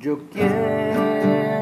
Yo quiero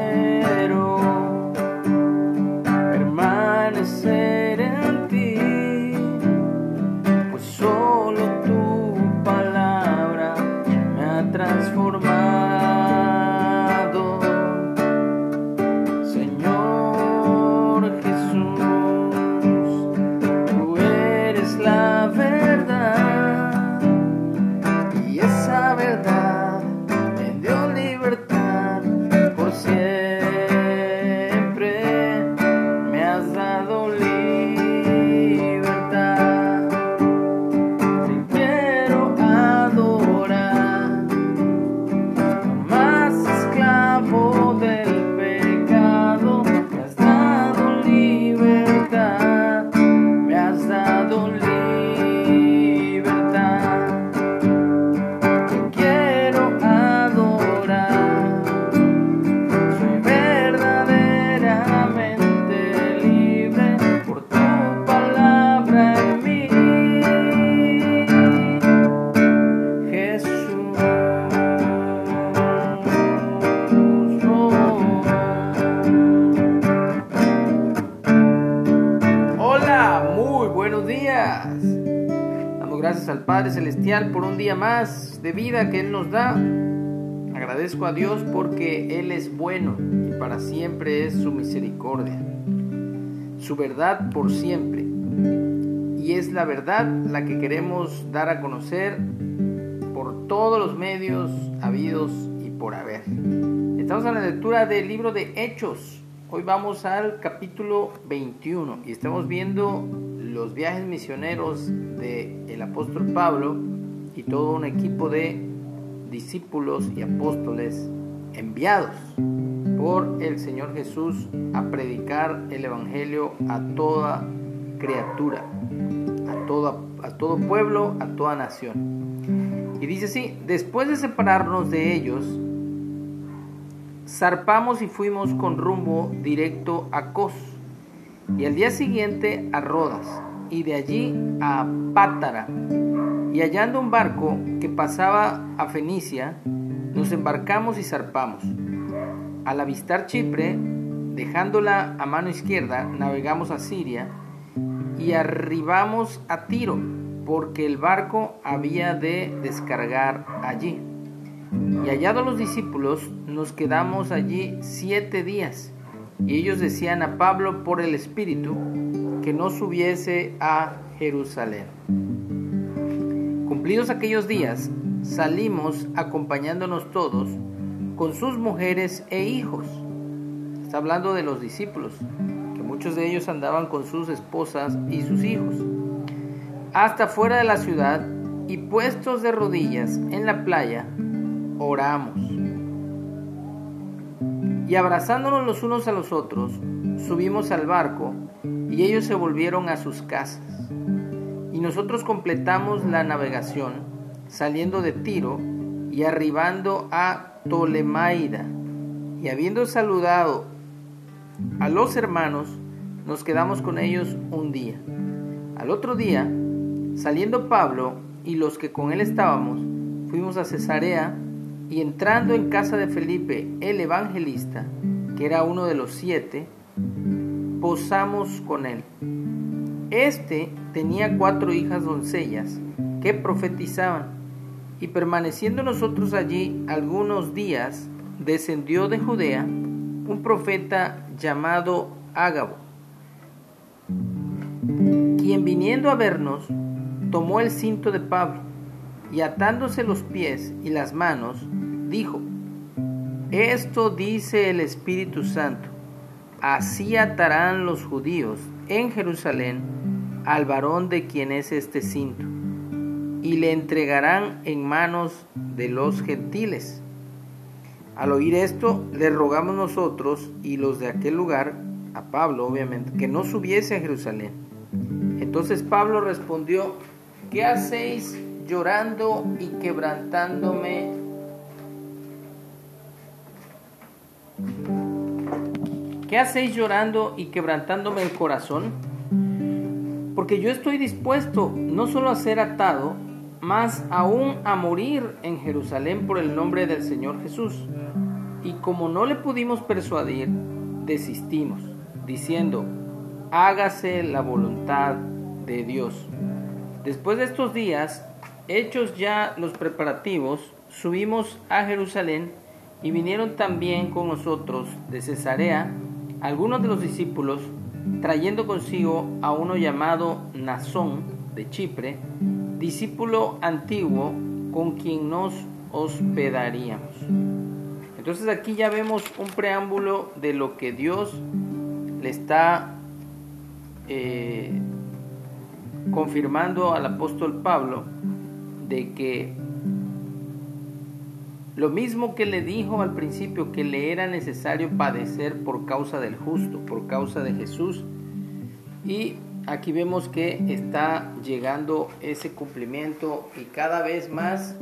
gracias al Padre Celestial por un día más de vida que Él nos da. Agradezco a Dios porque Él es bueno y para siempre es su misericordia. Su verdad por siempre. Y es la verdad la que queremos dar a conocer por todos los medios habidos y por haber. Estamos en la lectura del libro de Hechos. Hoy vamos al capítulo 21 y estamos viendo los viajes misioneros del apóstol Pablo y todo un equipo de discípulos y apóstoles enviados por el Señor Jesús a predicar el Evangelio a toda criatura, a a todo pueblo, a toda nación. Y dice así, después de separarnos de ellos, zarpamos y fuimos con rumbo directo a Cos, y al día siguiente a Rodas, y de allí a Pátara. Y hallando un barco que pasaba a Fenicia, nos embarcamos y zarpamos. Al avistar Chipre, dejándola a mano izquierda, navegamos a Siria y arribamos a Tiro, porque el barco había de descargar allí. Y hallados los discípulos, nos quedamos allí siete días. Y ellos decían a Pablo por el Espíritu que no subiese a Jerusalén. Cumplidos aquellos días, salimos acompañándonos todos con sus mujeres e hijos. Está hablando de los discípulos, que muchos de ellos andaban con sus esposas y sus hijos. Hasta fuera de la ciudad y puestos de rodillas en la playa, oramos. Y abrazándonos los unos a los otros, subimos al barco y ellos se volvieron a sus casas. Y nosotros completamos la navegación, saliendo de Tiro y arribando a Ptolemaida. Y habiendo saludado a los hermanos, nos quedamos con ellos un día. Al otro día, saliendo Pablo y los que con él estábamos, fuimos a Cesarea y entrando en casa de Felipe el evangelista, que era uno de los siete, posamos con él. Este tenía cuatro hijas doncellas que profetizaban, y permaneciendo nosotros allí algunos días, descendió de Judea un profeta llamado Ágabo, quien viniendo a vernos, tomó el cinto de Pablo y atándose los pies y las manos, dijo, Esto dice el Espíritu Santo, así atarán los judíos en Jerusalén al varón de quien es este cinto, y le entregarán en manos de los gentiles. Al oír esto, le rogamos nosotros y los de aquel lugar, a Pablo obviamente, que no subiese a Jerusalén. Entonces Pablo respondió, ¿qué hacéis llorando y quebrantándome? ¿Qué hacéis llorando y quebrantándome el corazón? Porque yo estoy dispuesto no solo a ser atado, más aún a morir en Jerusalén por el nombre del Señor Jesús. Y como no le pudimos persuadir, desistimos, diciendo, hágase la voluntad de Dios. Después de estos días, hechos ya los preparativos, subimos a Jerusalén y vinieron también con nosotros de Cesarea algunos de los discípulos, trayendo consigo a uno llamado Nazón de Chipre, discípulo antiguo con quien nos hospedaríamos. Entonces aquí ya vemos un preámbulo de lo que Dios le está eh, confirmando al apóstol Pablo de que lo mismo que le dijo al principio que le era necesario padecer por causa del justo, por causa de Jesús. Y aquí vemos que está llegando ese cumplimiento y cada vez más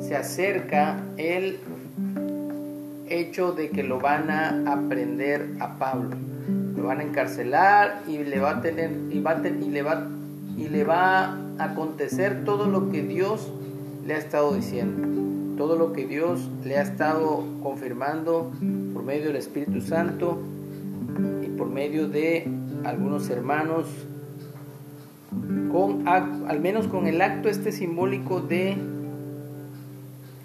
se acerca el hecho de que lo van a aprender a Pablo. Lo van a encarcelar y le va a tener y le va y le va acontecer todo lo que Dios le ha estado diciendo. Todo lo que Dios le ha estado confirmando por medio del Espíritu Santo y por medio de algunos hermanos con al menos con el acto este simbólico de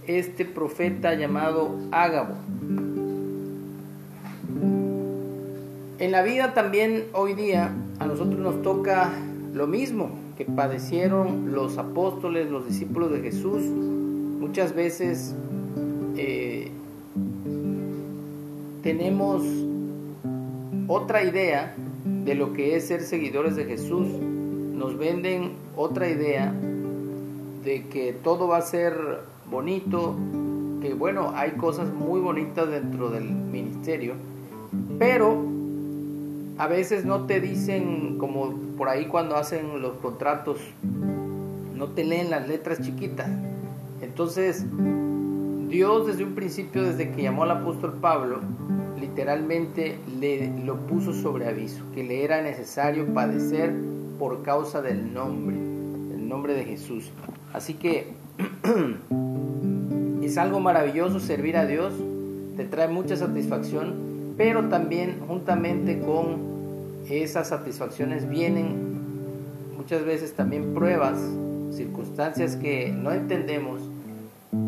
este profeta llamado Ágabo. En la vida también hoy día a nosotros nos toca lo mismo que padecieron los apóstoles, los discípulos de Jesús. Muchas veces eh, tenemos otra idea de lo que es ser seguidores de Jesús. Nos venden otra idea de que todo va a ser bonito, que bueno, hay cosas muy bonitas dentro del ministerio, pero a veces no te dicen, como por ahí cuando hacen los contratos, no te leen las letras chiquitas. Entonces, Dios desde un principio, desde que llamó al apóstol Pablo, literalmente le lo puso sobre aviso, que le era necesario padecer por causa del nombre, el nombre de Jesús. Así que Es algo maravilloso servir a Dios, te trae mucha satisfacción, pero también juntamente con esas satisfacciones vienen muchas veces también pruebas, circunstancias que no entendemos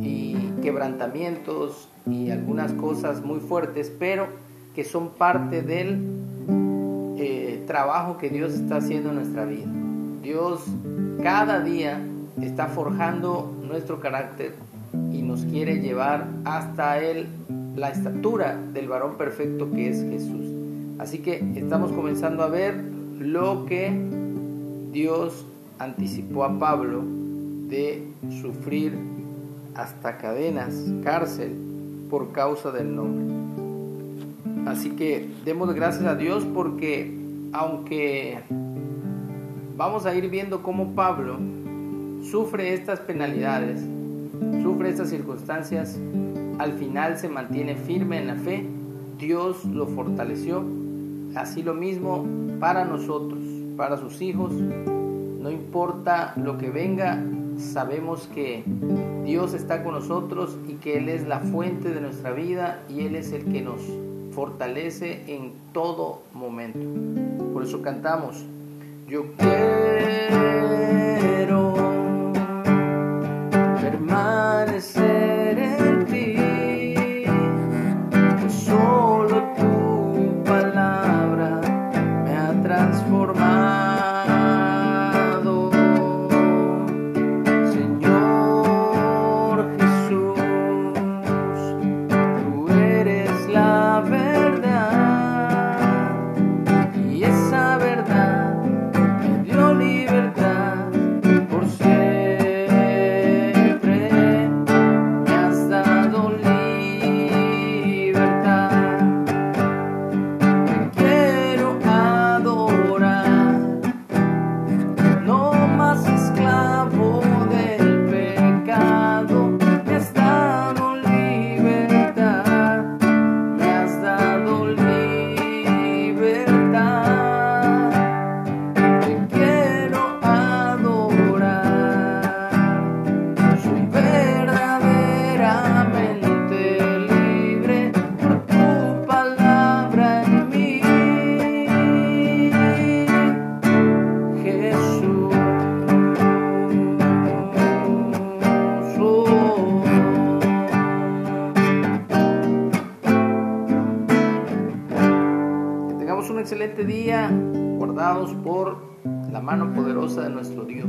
y quebrantamientos y algunas cosas muy fuertes, pero que son parte del eh, trabajo que Dios está haciendo en nuestra vida. Dios cada día está forjando nuestro carácter, y nos quiere llevar hasta él la estatura del varón perfecto que es Jesús. Así que estamos comenzando a ver lo que Dios anticipó a Pablo de sufrir hasta cadenas, cárcel, por causa del nombre. Así que demos gracias a Dios porque aunque vamos a ir viendo cómo Pablo sufre estas penalidades, sufre estas circunstancias, al final se mantiene firme en la fe, Dios lo fortaleció, así lo mismo para nosotros, para sus hijos, no importa lo que venga, sabemos que Dios está con nosotros y que Él es la fuente de nuestra vida y Él es el que nos fortalece en todo momento. Por eso cantamos, yo quiero excelente día, guardados por la mano poderosa de nuestro Dios.